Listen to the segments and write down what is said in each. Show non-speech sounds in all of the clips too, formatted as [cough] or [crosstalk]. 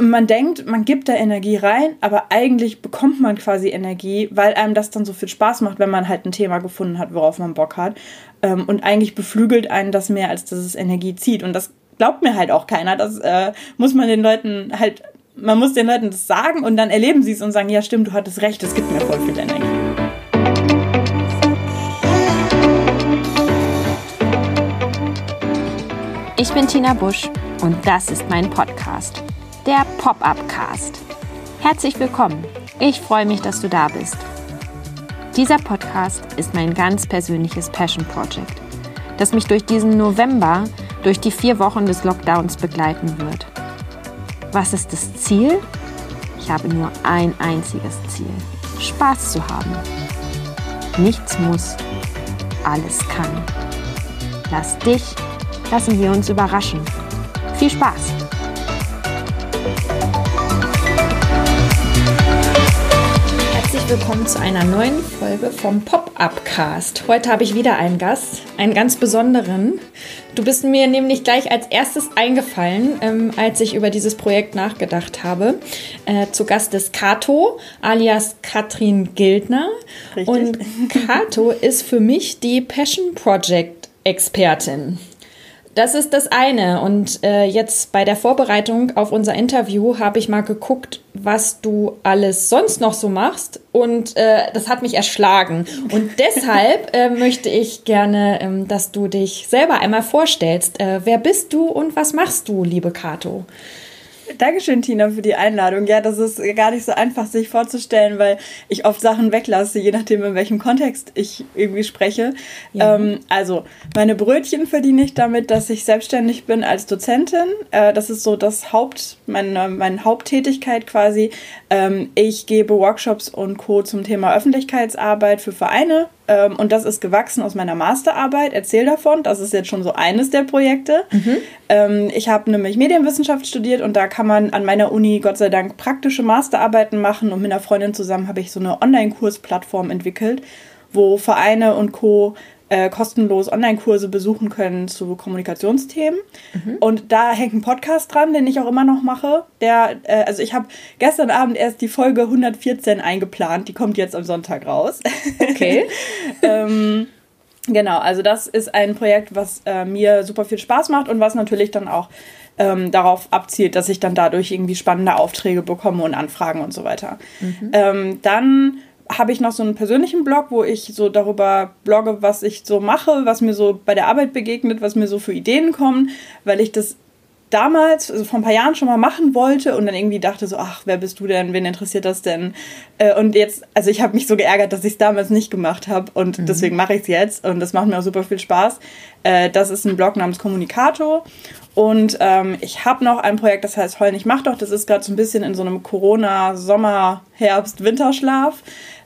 man denkt, man gibt da Energie rein, aber eigentlich bekommt man quasi Energie, weil einem das dann so viel Spaß macht, wenn man halt ein Thema gefunden hat, worauf man Bock hat. Ähm, und eigentlich beflügelt einen das mehr, als dass es Energie zieht. Und das glaubt mir halt auch keiner. Das äh, muss man den Leuten halt, man muss den Leuten das sagen und dann erleben sie es und sagen, ja stimmt, du hattest recht, es gibt mir voll viel Energie. Ich bin Tina Busch und das ist mein Podcast der Pop-up-Cast. Herzlich willkommen. Ich freue mich, dass du da bist. Dieser Podcast ist mein ganz persönliches Passion Project, das mich durch diesen November, durch die vier Wochen des Lockdowns begleiten wird. Was ist das Ziel? Ich habe nur ein einziges Ziel. Spaß zu haben. Nichts muss, alles kann. Lass dich, lassen wir uns überraschen. Viel Spaß! Willkommen zu einer neuen Folge vom Pop-Up-Cast. Heute habe ich wieder einen Gast, einen ganz besonderen. Du bist mir nämlich gleich als erstes eingefallen, ähm, als ich über dieses Projekt nachgedacht habe. Äh, zu Gast ist Kato, alias Katrin Gildner. Richtig. Und Kato [laughs] ist für mich die Passion Project Expertin. Das ist das eine. Und äh, jetzt bei der Vorbereitung auf unser Interview habe ich mal geguckt, was du alles sonst noch so machst. Und äh, das hat mich erschlagen. Und [laughs] deshalb äh, möchte ich gerne, ähm, dass du dich selber einmal vorstellst. Äh, wer bist du und was machst du, liebe Kato? Dankeschön, Tina, für die Einladung. Ja, das ist gar nicht so einfach, sich vorzustellen, weil ich oft Sachen weglasse, je nachdem, in welchem Kontext ich irgendwie spreche. Ja. Ähm, also, meine Brötchen verdiene ich damit, dass ich selbstständig bin als Dozentin. Äh, das ist so das Haupt, meine, meine Haupttätigkeit quasi. Ähm, ich gebe Workshops und Co. zum Thema Öffentlichkeitsarbeit für Vereine ähm, und das ist gewachsen aus meiner Masterarbeit. Erzähl davon. Das ist jetzt schon so eines der Projekte. Mhm. Ähm, ich habe nämlich Medienwissenschaft studiert und da kann man an meiner Uni Gott sei Dank praktische Masterarbeiten machen. Und mit einer Freundin zusammen habe ich so eine Online-Kursplattform entwickelt, wo Vereine und Co äh, kostenlos Online-Kurse besuchen können zu Kommunikationsthemen. Mhm. Und da hängt ein Podcast dran, den ich auch immer noch mache. Der, äh, also ich habe gestern Abend erst die Folge 114 eingeplant, die kommt jetzt am Sonntag raus. Okay. [laughs] ähm, genau, also das ist ein Projekt, was äh, mir super viel Spaß macht und was natürlich dann auch ähm, darauf abzielt, dass ich dann dadurch irgendwie spannende Aufträge bekomme und Anfragen und so weiter. Mhm. Ähm, dann habe ich noch so einen persönlichen Blog, wo ich so darüber blogge, was ich so mache, was mir so bei der Arbeit begegnet, was mir so für Ideen kommen, weil ich das damals, also vor ein paar Jahren schon mal machen wollte und dann irgendwie dachte so, ach, wer bist du denn, wen interessiert das denn? Äh, und jetzt, also ich habe mich so geärgert, dass ich es damals nicht gemacht habe und mhm. deswegen mache ich es jetzt und das macht mir auch super viel Spaß. Äh, das ist ein Blog namens Kommunikato und ähm, ich habe noch ein Projekt, das heißt Heulen, ich mach doch, das ist gerade so ein bisschen in so einem Corona-Sommer, Herbst, Winterschlaf.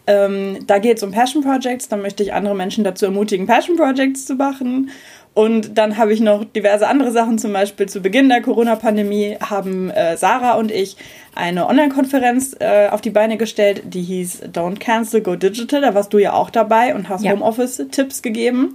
Ähm, da geht es um Passion Projects. Da möchte ich andere Menschen dazu ermutigen, Passion Projects zu machen. Und dann habe ich noch diverse andere Sachen. Zum Beispiel zu Beginn der Corona-Pandemie haben äh, Sarah und ich eine Online-Konferenz äh, auf die Beine gestellt, die hieß Don't Cancel, Go Digital. Da warst du ja auch dabei und hast ja. Homeoffice-Tipps gegeben.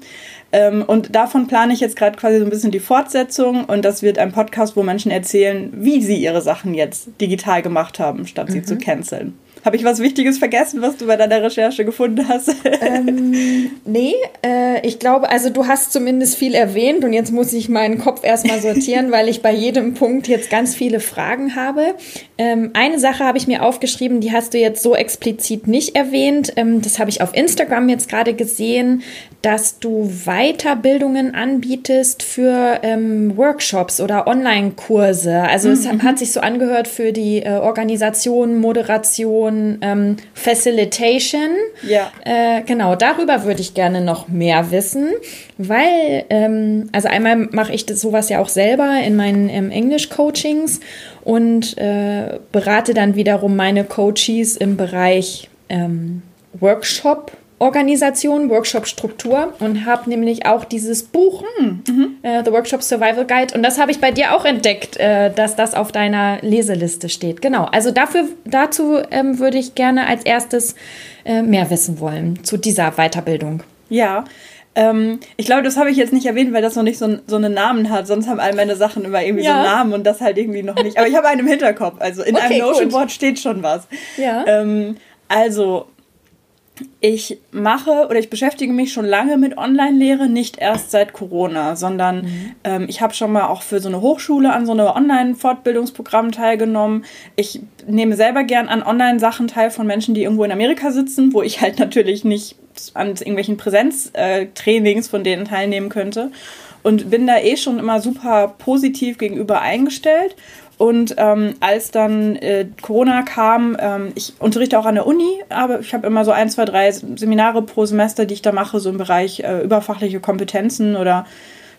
Ähm, und davon plane ich jetzt gerade quasi so ein bisschen die Fortsetzung. Und das wird ein Podcast, wo Menschen erzählen, wie sie ihre Sachen jetzt digital gemacht haben, statt mhm. sie zu canceln. Habe ich was Wichtiges vergessen, was du bei deiner Recherche gefunden hast? ähm, nee, äh, ich glaube, also du hast zumindest viel erwähnt und jetzt muss ich meinen Kopf erstmal sortieren, weil ich bei jedem Punkt jetzt ganz viele Fragen habe. Ähm, eine Sache habe ich mir aufgeschrieben, die hast du jetzt so explizit nicht erwähnt. Ähm, das habe ich auf Instagram jetzt gerade gesehen, dass du Weiterbildungen anbietest für ähm, Workshops oder Online-Kurse. Also mhm. es hat sich so angehört für die äh, Organisation, Moderation, ähm, Facilitation. Ja. Äh, genau, darüber würde ich gerne noch mehr wissen, weil, ähm, also einmal mache ich das, sowas ja auch selber in meinen ähm, Englisch-Coachings und äh, berate dann wiederum meine Coaches im Bereich ähm, Workshop Organisation, Workshop-Struktur und habe nämlich auch dieses Buch, hm, mhm. äh, The Workshop Survival Guide. Und das habe ich bei dir auch entdeckt, äh, dass das auf deiner Leseliste steht. Genau. Also dafür, dazu ähm, würde ich gerne als erstes äh, mehr wissen wollen zu dieser Weiterbildung. Ja, Ähm, ich glaube, das habe ich jetzt nicht erwähnt, weil das noch nicht so, so einen Namen hat. Sonst haben all meine Sachen immer irgendwie ja. so einen Namen und das halt irgendwie noch nicht. Aber ich habe einen im Hinterkopf. Also in okay, einem Notion Board steht schon was. Ja. Ähm, also ich mache oder ich beschäftige mich schon lange mit Online-Lehre, nicht erst seit Corona, sondern mhm. ähm, ich habe schon mal auch für so eine Hochschule an so einem Online-Fortbildungsprogramm teilgenommen. Ich nehme selber gern an Online-Sachen teil von Menschen, die irgendwo in Amerika sitzen, wo ich halt natürlich nicht an irgendwelchen Präsenztrainings von denen teilnehmen könnte. Und bin da eh schon immer super positiv gegenüber eingestellt und ähm, als dann äh, Corona kam, ähm, ich unterrichte auch an der Uni, aber ich habe immer so ein, zwei, drei Seminare pro Semester, die ich da mache, so im Bereich äh, überfachliche Kompetenzen oder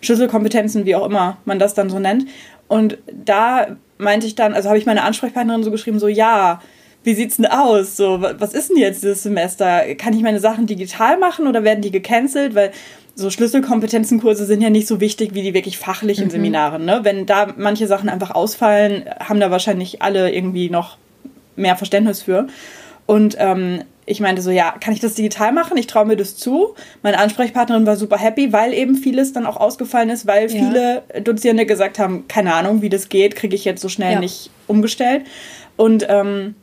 Schlüsselkompetenzen, wie auch immer man das dann so nennt. Und da meinte ich dann, also habe ich meine Ansprechpartnerin so geschrieben, so ja, wie sieht's denn aus? So, was ist denn jetzt dieses Semester? Kann ich meine Sachen digital machen oder werden die gecancelt? Weil so Schlüsselkompetenzenkurse sind ja nicht so wichtig wie die wirklich fachlichen mhm. Seminare. Ne? Wenn da manche Sachen einfach ausfallen, haben da wahrscheinlich alle irgendwie noch mehr Verständnis für. Und ähm, ich meinte so, ja, kann ich das digital machen? Ich traue mir das zu. Meine Ansprechpartnerin war super happy, weil eben vieles dann auch ausgefallen ist, weil ja. viele Dozierende gesagt haben, keine Ahnung, wie das geht, kriege ich jetzt so schnell ja. nicht umgestellt. Und ähm,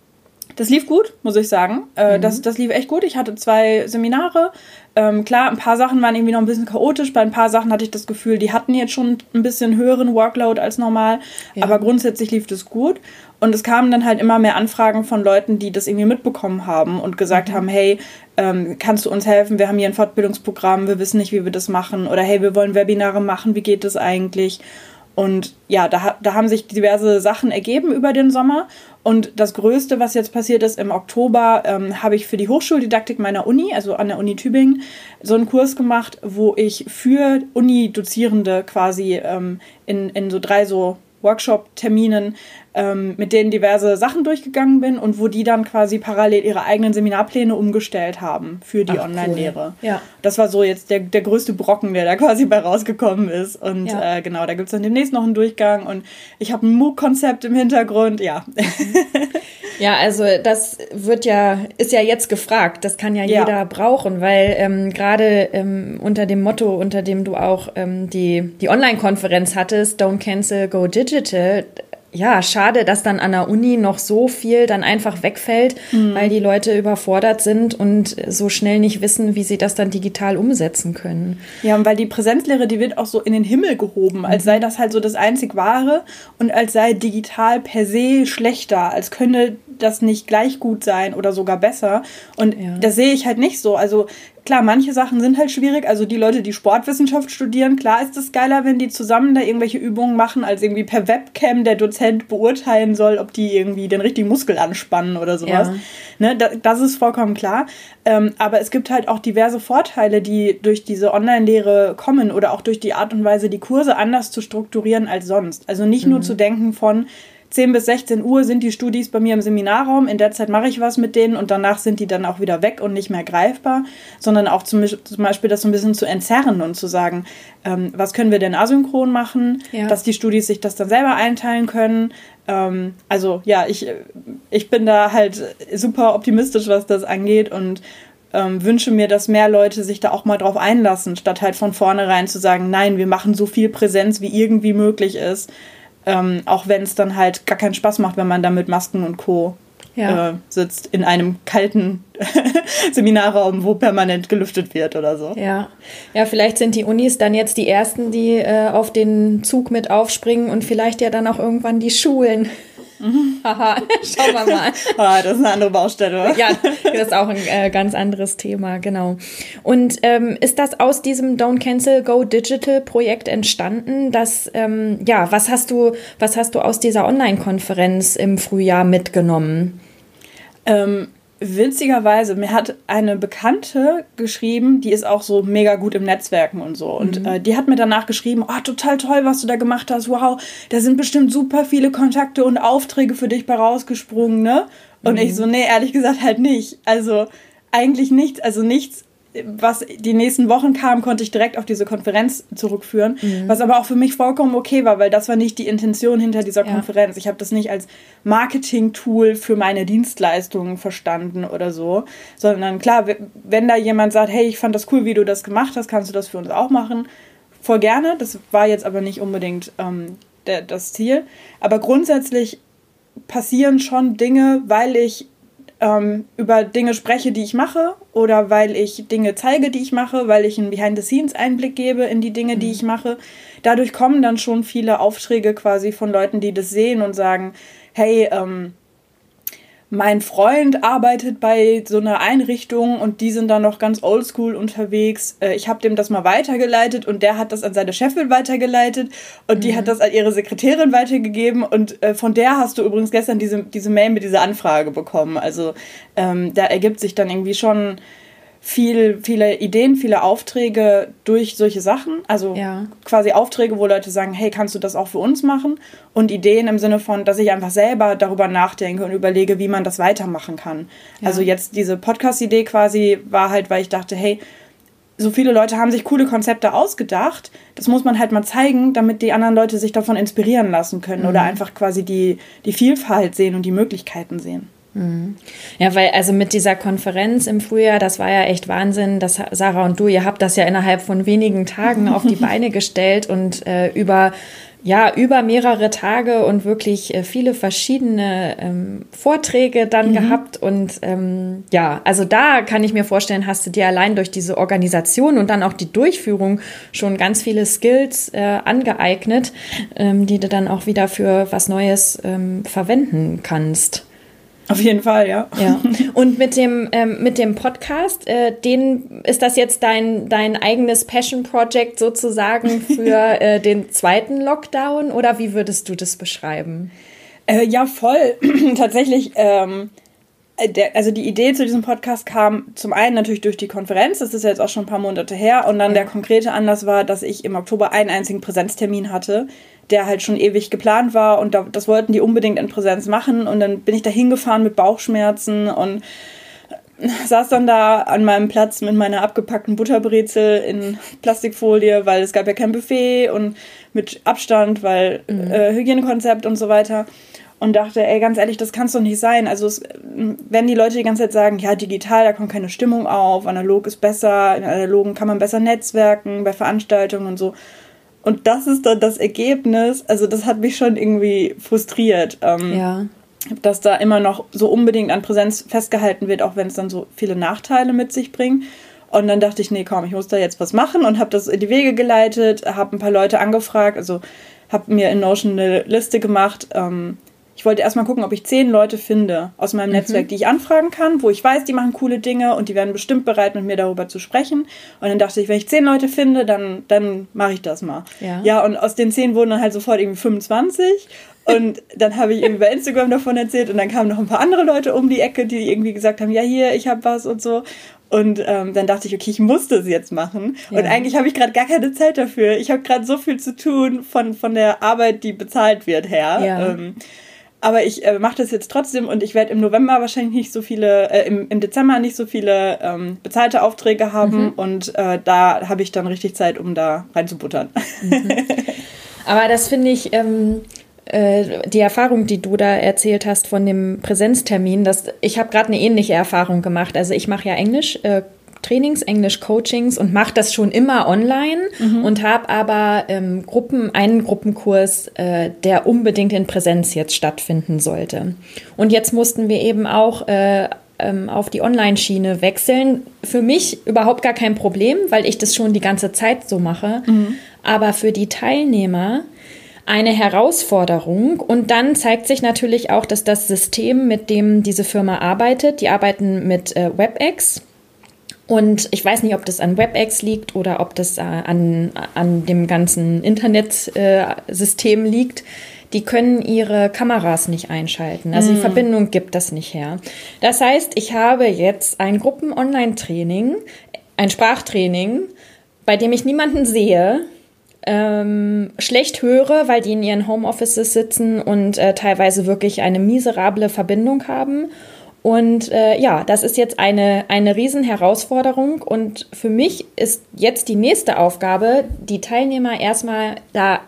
das lief gut, muss ich sagen. Äh, mhm. das, das lief echt gut. Ich hatte zwei Seminare. Ähm, klar, ein paar Sachen waren irgendwie noch ein bisschen chaotisch. Bei ein paar Sachen hatte ich das Gefühl, die hatten jetzt schon ein bisschen höheren Workload als normal. Ja. Aber grundsätzlich lief das gut. Und es kamen dann halt immer mehr Anfragen von Leuten, die das irgendwie mitbekommen haben und gesagt mhm. haben, hey, ähm, kannst du uns helfen? Wir haben hier ein Fortbildungsprogramm, wir wissen nicht, wie wir das machen. Oder hey, wir wollen Webinare machen, wie geht das eigentlich? Und ja, da, da haben sich diverse Sachen ergeben über den Sommer. Und das Größte, was jetzt passiert ist, im Oktober ähm, habe ich für die Hochschuldidaktik meiner Uni, also an der Uni Tübingen, so einen Kurs gemacht, wo ich für Uni-Dozierende quasi ähm, in, in so drei so Workshop-Terminen ähm, mit denen diverse Sachen durchgegangen bin und wo die dann quasi parallel ihre eigenen Seminarpläne umgestellt haben für die Online-Lehre. Cool. Ja. Das war so jetzt der, der größte Brocken, der da quasi bei rausgekommen ist. Und ja. äh, genau, da gibt es dann demnächst noch einen Durchgang und ich habe ein MOOC-Konzept im Hintergrund, ja. [laughs] Ja, also das wird ja, ist ja jetzt gefragt. Das kann ja, ja. jeder brauchen, weil ähm, gerade ähm, unter dem Motto, unter dem du auch ähm, die, die Online-Konferenz hattest, Don't Cancel, Go Digital, ja, schade, dass dann an der Uni noch so viel dann einfach wegfällt, mhm. weil die Leute überfordert sind und so schnell nicht wissen, wie sie das dann digital umsetzen können. Ja, und weil die Präsenzlehre, die wird auch so in den Himmel gehoben, als mhm. sei das halt so das einzig Wahre und als sei digital per se schlechter, als könne das nicht gleich gut sein oder sogar besser. Und ja. das sehe ich halt nicht so. Also klar, manche Sachen sind halt schwierig. Also die Leute, die Sportwissenschaft studieren, klar ist es geiler, wenn die zusammen da irgendwelche Übungen machen, als irgendwie per Webcam der Dozent beurteilen soll, ob die irgendwie den richtigen Muskel anspannen oder sowas. Ja. Ne, das ist vollkommen klar. Ähm, aber es gibt halt auch diverse Vorteile, die durch diese Online-Lehre kommen oder auch durch die Art und Weise, die Kurse anders zu strukturieren als sonst. Also nicht mhm. nur zu denken von, 10 bis 16 Uhr sind die Studis bei mir im Seminarraum. In der Zeit mache ich was mit denen und danach sind die dann auch wieder weg und nicht mehr greifbar, sondern auch zum, zum Beispiel das so ein bisschen zu entzerren und zu sagen, ähm, was können wir denn asynchron machen, ja. dass die Studis sich das dann selber einteilen können. Ähm, also ja, ich, ich bin da halt super optimistisch, was das angeht und ähm, wünsche mir, dass mehr Leute sich da auch mal drauf einlassen, statt halt von vornherein zu sagen, nein, wir machen so viel Präsenz, wie irgendwie möglich ist. Ähm, auch wenn es dann halt gar keinen Spaß macht, wenn man da mit Masken und Co. Ja. Äh, sitzt in einem kalten [laughs] Seminarraum, wo permanent gelüftet wird oder so. Ja, ja, vielleicht sind die Unis dann jetzt die ersten, die äh, auf den Zug mit aufspringen und vielleicht ja dann auch irgendwann die Schulen. Mhm. [laughs] Haha, schauen wir mal. [laughs] ah, das ist eine andere Baustelle. ja, das ist auch ein äh, ganz anderes Thema, genau. Und ähm, ist das aus diesem Don't Cancel Go Digital Projekt entstanden? Dass, ähm, ja, was hast du, was hast du aus dieser Online-Konferenz im Frühjahr mitgenommen? Ähm, witzigerweise, mir hat eine Bekannte geschrieben, die ist auch so mega gut im Netzwerken und so. Und mhm. äh, die hat mir danach geschrieben, oh, total toll, was du da gemacht hast. Wow, da sind bestimmt super viele Kontakte und Aufträge für dich bei rausgesprungen, ne? Und mhm. ich so, nee, ehrlich gesagt halt nicht. Also eigentlich nichts, also nichts was die nächsten Wochen kam, konnte ich direkt auf diese Konferenz zurückführen, mhm. was aber auch für mich vollkommen okay war, weil das war nicht die Intention hinter dieser ja. Konferenz. Ich habe das nicht als Marketing-Tool für meine Dienstleistungen verstanden oder so, sondern klar, wenn da jemand sagt, hey, ich fand das cool, wie du das gemacht hast, kannst du das für uns auch machen, voll gerne. Das war jetzt aber nicht unbedingt ähm, der, das Ziel. Aber grundsätzlich passieren schon Dinge, weil ich ähm, über Dinge spreche, die ich mache, oder weil ich Dinge zeige, die ich mache, weil ich einen Behind-the-Scenes-Einblick gebe in die Dinge, die mhm. ich mache. Dadurch kommen dann schon viele Aufträge quasi von Leuten, die das sehen und sagen, hey, ähm, mein Freund arbeitet bei so einer Einrichtung und die sind da noch ganz oldschool unterwegs. Äh, ich habe dem das mal weitergeleitet und der hat das an seine Chefin weitergeleitet und mhm. die hat das an ihre Sekretärin weitergegeben und äh, von der hast du übrigens gestern diese, diese Mail mit dieser Anfrage bekommen. Also ähm, da ergibt sich dann irgendwie schon viel, viele Ideen, viele Aufträge durch solche Sachen. Also ja. quasi Aufträge, wo Leute sagen, hey, kannst du das auch für uns machen? Und Ideen im Sinne von, dass ich einfach selber darüber nachdenke und überlege, wie man das weitermachen kann. Ja. Also jetzt diese Podcast-Idee quasi war halt, weil ich dachte, hey, so viele Leute haben sich coole Konzepte ausgedacht. Das muss man halt mal zeigen, damit die anderen Leute sich davon inspirieren lassen können mhm. oder einfach quasi die, die Vielfalt sehen und die Möglichkeiten sehen. Mhm. Ja, weil also mit dieser Konferenz im Frühjahr, das war ja echt Wahnsinn, dass Sarah und du, ihr habt das ja innerhalb von wenigen Tagen auf die [laughs] Beine gestellt und äh, über ja, über mehrere Tage und wirklich äh, viele verschiedene ähm, Vorträge dann mhm. gehabt. Und ähm, ja, also da kann ich mir vorstellen, hast du dir allein durch diese Organisation und dann auch die Durchführung schon ganz viele Skills äh, angeeignet, ähm, die du dann auch wieder für was Neues ähm, verwenden kannst. Auf jeden Fall, ja. ja. [laughs] Und mit dem, ähm, mit dem Podcast, äh, den, ist das jetzt dein, dein eigenes Passion Project sozusagen [laughs] für äh, den zweiten Lockdown oder wie würdest du das beschreiben? Äh, ja, voll. [clears throat] Tatsächlich, ähm, der, also die Idee zu diesem Podcast kam zum einen natürlich durch die Konferenz, das ist jetzt auch schon ein paar Monate her, und dann ja. der konkrete Anlass war, dass ich im Oktober einen einzigen Präsenztermin hatte der halt schon ewig geplant war und da, das wollten die unbedingt in Präsenz machen und dann bin ich da hingefahren mit Bauchschmerzen und [laughs] saß dann da an meinem Platz mit meiner abgepackten Butterbrezel in Plastikfolie, weil es gab ja kein Buffet und mit Abstand, weil mhm. äh, Hygienekonzept und so weiter und dachte, ey, ganz ehrlich, das kann es doch nicht sein. Also es, wenn die Leute die ganze Zeit sagen, ja, digital, da kommt keine Stimmung auf, analog ist besser, in analogen kann man besser netzwerken, bei Veranstaltungen und so. Und das ist dann das Ergebnis. Also das hat mich schon irgendwie frustriert. Ähm, ja. Dass da immer noch so unbedingt an Präsenz festgehalten wird, auch wenn es dann so viele Nachteile mit sich bringt. Und dann dachte ich, nee, komm, ich muss da jetzt was machen und habe das in die Wege geleitet, habe ein paar Leute angefragt, also habe mir in Notion eine Liste gemacht, ähm, ich wollte erstmal gucken, ob ich zehn Leute finde aus meinem mhm. Netzwerk, die ich anfragen kann, wo ich weiß, die machen coole Dinge und die werden bestimmt bereit, mit mir darüber zu sprechen. Und dann dachte ich, wenn ich zehn Leute finde, dann, dann mache ich das mal. Ja. ja, und aus den zehn wurden dann halt sofort irgendwie 25. Und [laughs] dann habe ich irgendwie bei Instagram davon erzählt und dann kamen noch ein paar andere Leute um die Ecke, die irgendwie gesagt haben, ja hier, ich habe was und so. Und ähm, dann dachte ich, okay, ich muss das jetzt machen. Ja. Und eigentlich habe ich gerade gar keine Zeit dafür. Ich habe gerade so viel zu tun von, von der Arbeit, die bezahlt wird her. Ja. Ähm, aber ich äh, mache das jetzt trotzdem und ich werde im November wahrscheinlich nicht so viele, äh, im, im Dezember nicht so viele ähm, bezahlte Aufträge haben mhm. und äh, da habe ich dann richtig Zeit, um da reinzubuttern. Mhm. Aber das finde ich, ähm, äh, die Erfahrung, die du da erzählt hast von dem Präsenztermin, das, ich habe gerade eine ähnliche Erfahrung gemacht. Also ich mache ja Englisch, Trainings, Englisch-Coachings und mache das schon immer online mhm. und habe aber ähm, Gruppen, einen Gruppenkurs, äh, der unbedingt in Präsenz jetzt stattfinden sollte. Und jetzt mussten wir eben auch äh, ähm, auf die Online-Schiene wechseln. Für mich überhaupt gar kein Problem, weil ich das schon die ganze Zeit so mache. Mhm. Aber für die Teilnehmer eine Herausforderung. Und dann zeigt sich natürlich auch, dass das System, mit dem diese Firma arbeitet, die arbeiten mit äh, WebEx. Und ich weiß nicht, ob das an WebEx liegt oder ob das äh, an, an dem ganzen Internetsystem äh, liegt. Die können ihre Kameras nicht einschalten. Also die mm. Verbindung gibt das nicht her. Das heißt, ich habe jetzt ein Gruppen-Online-Training, ein Sprachtraining, bei dem ich niemanden sehe, ähm, schlecht höre, weil die in ihren Homeoffices sitzen und äh, teilweise wirklich eine miserable Verbindung haben Und äh, ja, das ist jetzt eine, eine Riesenherausforderung. Und für mich ist jetzt die nächste Aufgabe, die Teilnehmer erstmal da,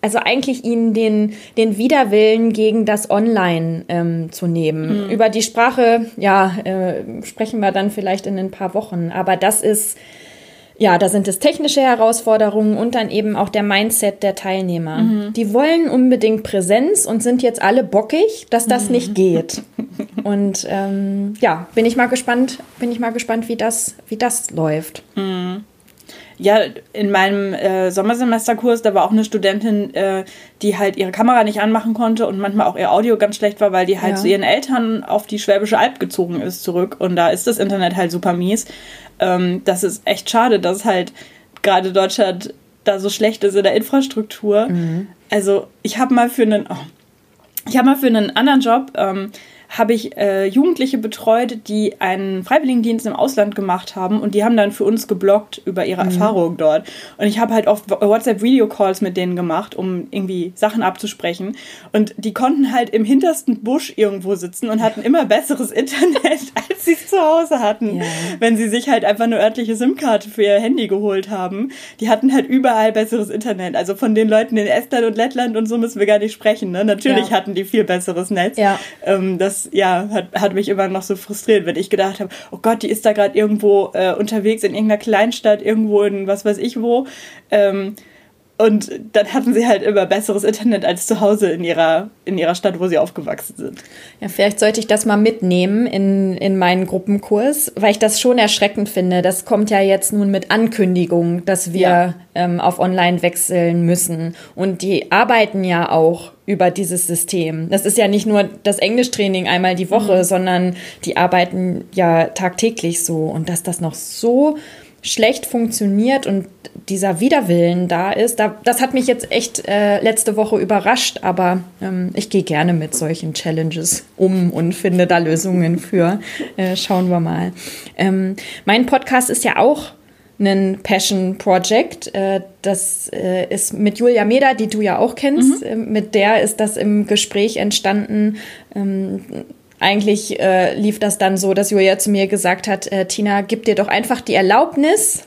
also eigentlich ihnen den, den Widerwillen gegen das Online ähm, zu nehmen. Mhm. Über die Sprache, ja, äh, sprechen wir dann vielleicht in ein paar Wochen. Aber das ist ja, da sind es technische Herausforderungen und dann eben auch der Mindset der Teilnehmer. Mhm. Die wollen unbedingt Präsenz und sind jetzt alle bockig, dass das mhm. nicht geht. [laughs] Und ähm, ja, bin ich mal gespannt, bin ich mal gespannt, wie das, wie das läuft. Mhm. Ja, in meinem äh, Sommersemesterkurs, da war auch eine Studentin, äh, die halt ihre Kamera nicht anmachen konnte und manchmal auch ihr Audio ganz schlecht war, weil die halt ja. zu ihren Eltern auf die Schwäbische Alb gezogen ist zurück. Und da ist das Internet halt super mies. Ähm, das ist echt schade, dass halt gerade Deutschland da so schlecht ist in der Infrastruktur. Mhm. Also ich habe mal für einen, oh, ich habe mal für einen anderen Job ähm, habe ich äh, Jugendliche betreut, die einen Freiwilligendienst im Ausland gemacht haben und die haben dann für uns gebloggt über ihre mhm. Erfahrungen dort. Und ich habe halt oft WhatsApp-Video-Calls mit denen gemacht, um irgendwie Sachen abzusprechen. Und die konnten halt im hintersten Busch irgendwo sitzen und hatten immer besseres [laughs] Internet, als sie es zu Hause hatten, ja. wenn sie sich halt einfach eine örtliche SIM-Karte für ihr Handy geholt haben. Die hatten halt überall besseres Internet. Also von den Leuten in Estland und Lettland und so müssen wir gar nicht sprechen. Ne? Natürlich ja. hatten die viel besseres Netz. Ja. Ähm, das ja, hat, hat mich immer noch so frustriert, wenn ich gedacht habe, oh Gott, die ist da gerade irgendwo äh, unterwegs in irgendeiner Kleinstadt, irgendwo in was weiß ich wo. Ähm, und dann hatten sie halt immer besseres Internet als zu Hause in ihrer, in ihrer Stadt, wo sie aufgewachsen sind. Ja, vielleicht sollte ich das mal mitnehmen in, in meinen Gruppenkurs, weil ich das schon erschreckend finde. Das kommt ja jetzt nun mit Ankündigung, dass wir ja. ähm, auf Online wechseln müssen. Und die arbeiten ja auch über dieses System. Das ist ja nicht nur das Englischtraining einmal die Woche, mhm. sondern die arbeiten ja tagtäglich so. Und dass das noch so schlecht funktioniert und dieser Widerwillen da ist, da, das hat mich jetzt echt äh, letzte Woche überrascht, aber ähm, ich gehe gerne mit solchen Challenges um und finde da Lösungen für. Äh, schauen wir mal. Ähm, mein Podcast ist ja auch ein Passion Project. Äh, das äh, ist mit Julia Meder, die du ja auch kennst. Mhm. Ähm, mit der ist das im Gespräch entstanden. Eigentlich äh, lief das dann so, dass Julia zu mir gesagt hat, äh, Tina, gib dir doch einfach die Erlaubnis,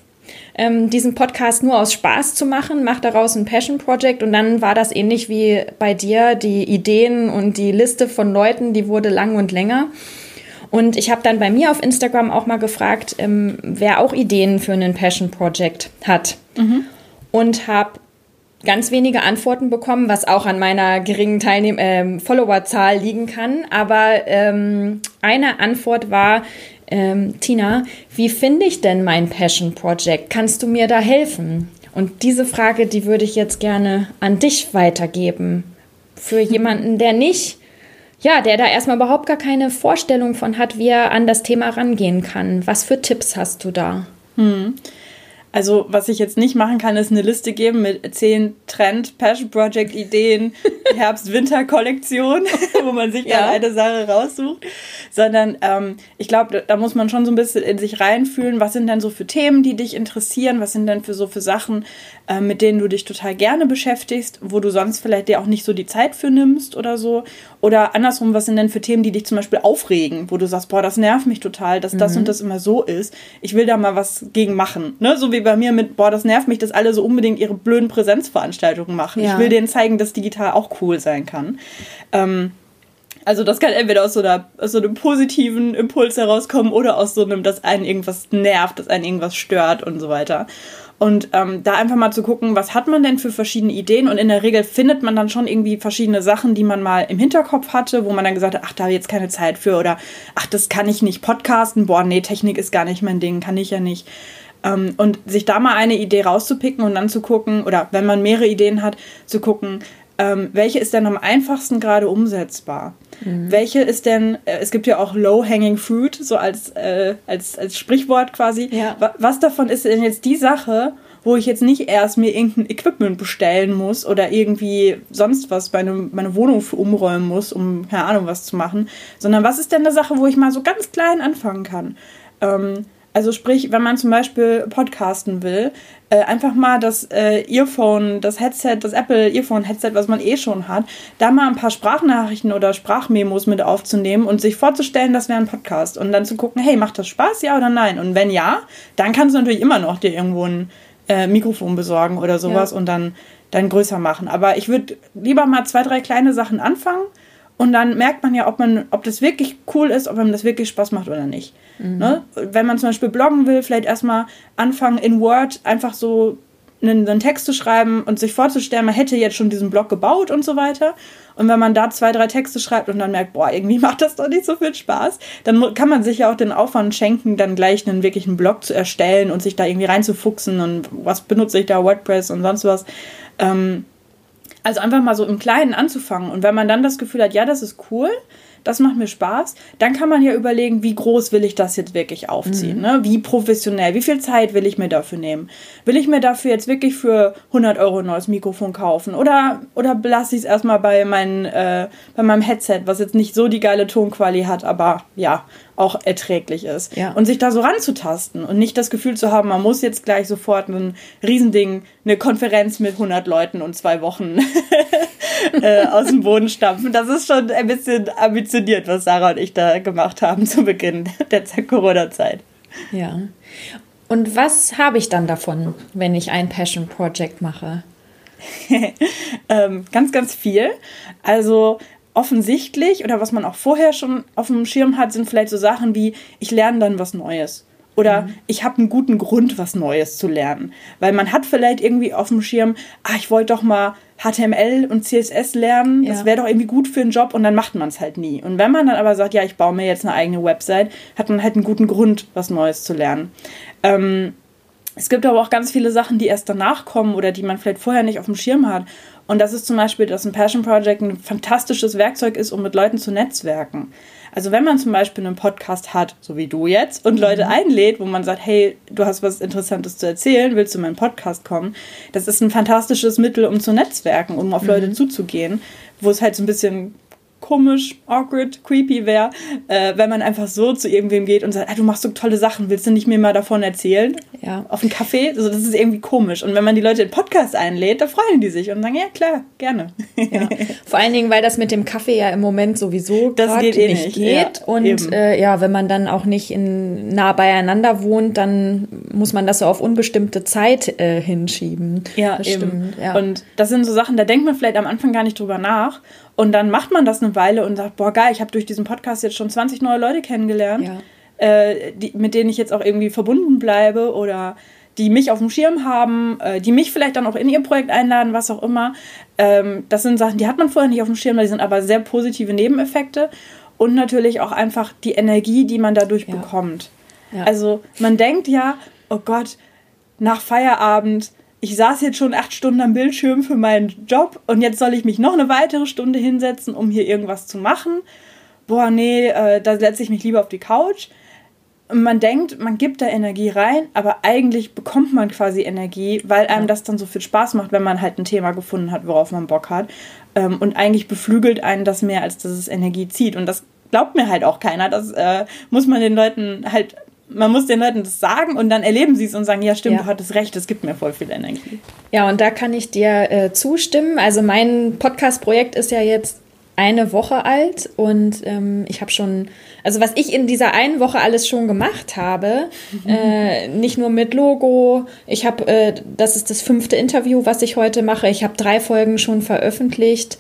ähm, diesen Podcast nur aus Spaß zu machen, mach daraus ein Passion Project und dann war das ähnlich wie bei dir, die Ideen und die Liste von Leuten, die wurde lang und länger. Und ich habe dann bei mir auf Instagram auch mal gefragt, ähm, wer auch Ideen für ein Passion Project hat. Mhm. Und habe ganz wenige Antworten bekommen, was auch an meiner geringen Teilnehm äh, Followerzahl liegen kann. Aber ähm, eine Antwort war, ähm, Tina, wie finde ich denn mein Passion Project? Kannst du mir da helfen? Und diese Frage, die würde ich jetzt gerne an dich weitergeben. Für jemanden, der nicht, ja, der da erstmal überhaupt gar keine Vorstellung von hat, wie er an das Thema rangehen kann. Was für Tipps hast du da? Hm. Also, was ich jetzt nicht machen kann, ist eine Liste geben mit zehn Trend, Passion Project Ideen, [laughs] Herbst-Winter-Kollektion, [laughs] wo man sich ja. dann eine Sache raussucht, sondern ähm, ich glaube, da muss man schon so ein bisschen in sich reinfühlen, was sind denn so für Themen, die dich interessieren, was sind denn für so für Sachen, äh, mit denen du dich total gerne beschäftigst, wo du sonst vielleicht dir auch nicht so die Zeit für nimmst oder so. Oder andersrum, was sind denn für Themen, die dich zum Beispiel aufregen, wo du sagst, boah, das nervt mich total, dass mhm. das und das immer so ist. Ich will da mal was gegen machen. Ne? So wie bei mir mit, boah, das nervt mich, dass alle so unbedingt ihre blöden Präsenzveranstaltungen machen. Ja. Ich will denen zeigen, dass digital auch cool sein kann. Ähm, also das kann entweder aus so, einer, aus so einem positiven Impuls herauskommen oder aus so einem, dass einen irgendwas nervt, dass einen irgendwas stört und so weiter. Und ähm, da einfach mal zu gucken, was hat man denn für verschiedene Ideen? Und in der Regel findet man dann schon irgendwie verschiedene Sachen, die man mal im Hinterkopf hatte, wo man dann gesagt hat, ach, da habe ich jetzt keine Zeit für oder ach, das kann ich nicht podcasten, boah, nee, Technik ist gar nicht mein Ding, kann ich ja nicht. Ähm, und sich da mal eine Idee rauszupicken und dann zu gucken, oder wenn man mehrere Ideen hat, zu gucken, ähm, welche ist denn am einfachsten gerade umsetzbar? Mhm. Welche ist denn, äh, es gibt ja auch Low-Hanging Fruit, so als, äh, als, als Sprichwort quasi. Ja. Was davon ist denn jetzt die Sache, wo ich jetzt nicht erst mir irgendein Equipment bestellen muss oder irgendwie sonst was meine, meine Wohnung umräumen muss, um keine Ahnung was zu machen, sondern was ist denn eine Sache, wo ich mal so ganz klein anfangen kann? Ähm, Also sprich, wenn man zum Beispiel podcasten will, äh, einfach mal das äh, Earphone, das Headset, das Apple Earphone-Headset, was man eh schon hat, da mal ein paar Sprachnachrichten oder Sprachmemos mit aufzunehmen und sich vorzustellen, das wäre ein Podcast und dann zu gucken, hey, macht das Spaß, ja oder nein? Und wenn ja, dann kannst du natürlich immer noch dir irgendwo ein äh, Mikrofon besorgen oder sowas ja. und dann, dann größer machen. Aber ich würde lieber mal zwei, drei kleine Sachen anfangen und dann merkt man ja, ob man, ob das wirklich cool ist, ob einem das wirklich Spaß macht oder nicht. Mhm. Ne? Wenn man zum Beispiel bloggen will, vielleicht erstmal anfangen in Word einfach so einen, einen, Text zu schreiben und sich vorzustellen, man hätte jetzt schon diesen Blog gebaut und so weiter. Und wenn man da zwei, drei Texte schreibt und dann merkt, boah, irgendwie [laughs] macht das doch nicht so viel Spaß, dann kann man sich ja auch den Aufwand schenken, dann gleich einen wirklichen Blog zu erstellen und sich da irgendwie reinzufuchsen und was benutze ich da, WordPress und sonst was. Ähm, also einfach mal so im Kleinen anzufangen. Und wenn man dann das Gefühl hat, ja, das ist cool, das macht mir Spaß, dann kann man ja überlegen, wie groß will ich das jetzt wirklich aufziehen, mhm. ne? wie professionell, wie viel Zeit will ich mir dafür nehmen. Will ich mir dafür jetzt wirklich für 100 Euro ein neues Mikrofon kaufen oder, oder belasse ich es erstmal bei, mein, äh, bei meinem Headset, was jetzt nicht so die geile Tonquali hat, aber ja, auch erträglich ist. Ja. Und sich da so ranzutasten und nicht das Gefühl zu haben, man muss jetzt gleich sofort ein Riesending, eine Konferenz mit 100 Leuten und zwei Wochen [laughs] äh, aus dem Boden stampfen. Das ist schon ein bisschen ambitioniert, was Sarah und ich da gemacht haben zu Beginn der Corona-Zeit. Ja. Und was habe ich dann davon, wenn ich ein Passion Project mache? [laughs] ähm, ganz, ganz viel. Also offensichtlich oder was man auch vorher schon auf dem Schirm hat, sind vielleicht so Sachen wie, ich lerne dann was Neues. Oder mhm. ich habe einen guten Grund, was Neues zu lernen. Weil man hat vielleicht irgendwie auf dem Schirm, ah, ich wollte doch mal HTML und CSS lernen, ja. das wäre doch irgendwie gut für einen Job und dann macht man es halt nie. Und wenn man dann aber sagt, ja, ich baue mir jetzt eine eigene Website, hat man halt einen guten Grund, was Neues zu lernen. Ähm, es gibt aber auch ganz viele Sachen, die erst danach kommen oder die man vielleicht vorher nicht auf dem Schirm hat. Und das ist zum Beispiel, dass ein Passion Project ein fantastisches Werkzeug ist, um mit Leuten zu netzwerken. Also wenn man zum Beispiel einen Podcast hat, so wie du jetzt, und Leute mhm. einlädt, wo man sagt, hey, du hast was Interessantes zu erzählen, willst du in meinen Podcast kommen? Das ist ein fantastisches Mittel, um zu netzwerken, um auf mhm. Leute zuzugehen, wo es halt so ein bisschen komisch, awkward, creepy wäre, äh, wenn man einfach so zu irgendwem geht und sagt, ah, du machst so tolle Sachen, willst du nicht mir mal davon erzählen? Ja. Auf einen Kaffee? Also das ist irgendwie komisch. Und wenn man die Leute in Podcast einlädt, da freuen die sich und sagen, ja klar, gerne. Ja. Vor allen Dingen, weil das mit dem Kaffee ja im Moment sowieso das geht eh nicht, nicht geht. Ja, und äh, ja, wenn man dann auch nicht in, nah beieinander wohnt, dann muss man das so auf unbestimmte Zeit äh, hinschieben. Ja, das eben. Stimmt, ja. Und das sind so Sachen, da denkt man vielleicht am Anfang gar nicht drüber nach. Und dann macht man das eine Weile und sagt, boah, geil, ich habe durch diesen Podcast jetzt schon 20 neue Leute kennengelernt, ja. äh, die, mit denen ich jetzt auch irgendwie verbunden bleibe oder die mich auf dem Schirm haben, äh, die mich vielleicht dann auch in ihr Projekt einladen, was auch immer. Ähm, das sind Sachen, die hat man vorher nicht auf dem Schirm, die sind aber sehr positive Nebeneffekte und natürlich auch einfach die Energie, die man dadurch ja. bekommt. Ja. Also man denkt ja, oh Gott, nach Feierabend ich saß jetzt schon acht Stunden am Bildschirm für meinen Job und jetzt soll ich mich noch eine weitere Stunde hinsetzen, um hier irgendwas zu machen. Boah, nee, äh, da setze ich mich lieber auf die Couch. Und man denkt, man gibt da Energie rein, aber eigentlich bekommt man quasi Energie, weil einem das dann so viel Spaß macht, wenn man halt ein Thema gefunden hat, worauf man Bock hat. Ähm, und eigentlich beflügelt einen das mehr, als dass es Energie zieht. Und das glaubt mir halt auch keiner. Das äh, muss man den Leuten halt man muss den Leuten das sagen und dann erleben sie es und sagen, ja stimmt, ja. du hattest recht, es gibt mir voll viel Energie. Ja, und da kann ich dir äh, zustimmen. Also mein Podcast-Projekt ist ja jetzt eine Woche alt und ähm, ich habe schon, also was ich in dieser einen Woche alles schon gemacht habe, äh, nicht nur mit Logo, ich habe, äh, das ist das fünfte Interview, was ich heute mache, ich habe drei Folgen schon veröffentlicht.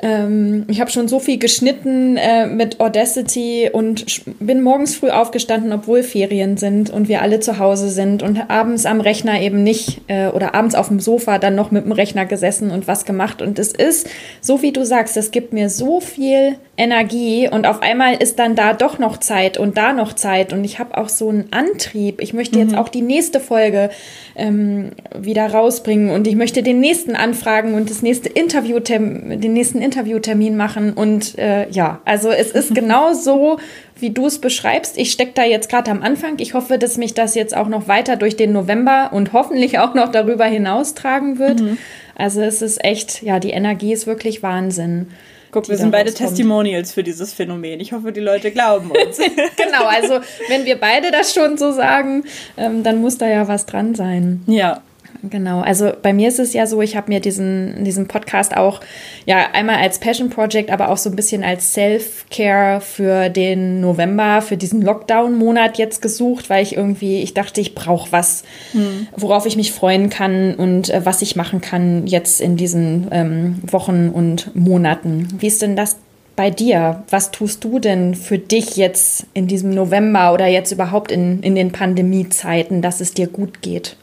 Ähm, ich habe schon so viel geschnitten äh, mit Audacity und bin morgens früh aufgestanden, obwohl Ferien sind und wir alle zu Hause sind und abends am Rechner eben nicht äh, oder abends auf dem Sofa dann noch mit dem Rechner gesessen und was gemacht. Und es ist, so wie du sagst, es gibt mir so viel Energie und auf einmal ist dann da doch noch Zeit und da noch Zeit und ich habe auch so einen Antrieb. Ich möchte jetzt mhm. auch die nächste Folge ähm, wieder rausbringen und ich möchte den nächsten anfragen und das nächste Interview, den nächsten Interviewtermin machen und äh, ja, also es ist [laughs] genau so, wie du es beschreibst. Ich stecke da jetzt gerade am Anfang. Ich hoffe, dass mich das jetzt auch noch weiter durch den November und hoffentlich auch noch darüber hinaus tragen wird. Mhm. Also es ist echt, ja, die Energie ist wirklich Wahnsinn. Guck, wir sind beide kommt. Testimonials für dieses Phänomen. Ich hoffe, die Leute glauben uns. [laughs] genau, also wenn wir beide das schon so sagen, ähm, dann muss da ja was dran sein. Ja. Genau, also bei mir ist es ja so, ich habe mir diesen, diesen Podcast auch ja einmal als Passion Project, aber auch so ein bisschen als Self-Care für den November, für diesen Lockdown-Monat jetzt gesucht, weil ich irgendwie, ich dachte, ich brauche was, hm. worauf ich mich freuen kann und äh, was ich machen kann jetzt in diesen ähm, Wochen und Monaten. Wie ist denn das bei dir? Was tust du denn für dich jetzt in diesem November oder jetzt überhaupt in, in den Pandemiezeiten, dass es dir gut geht?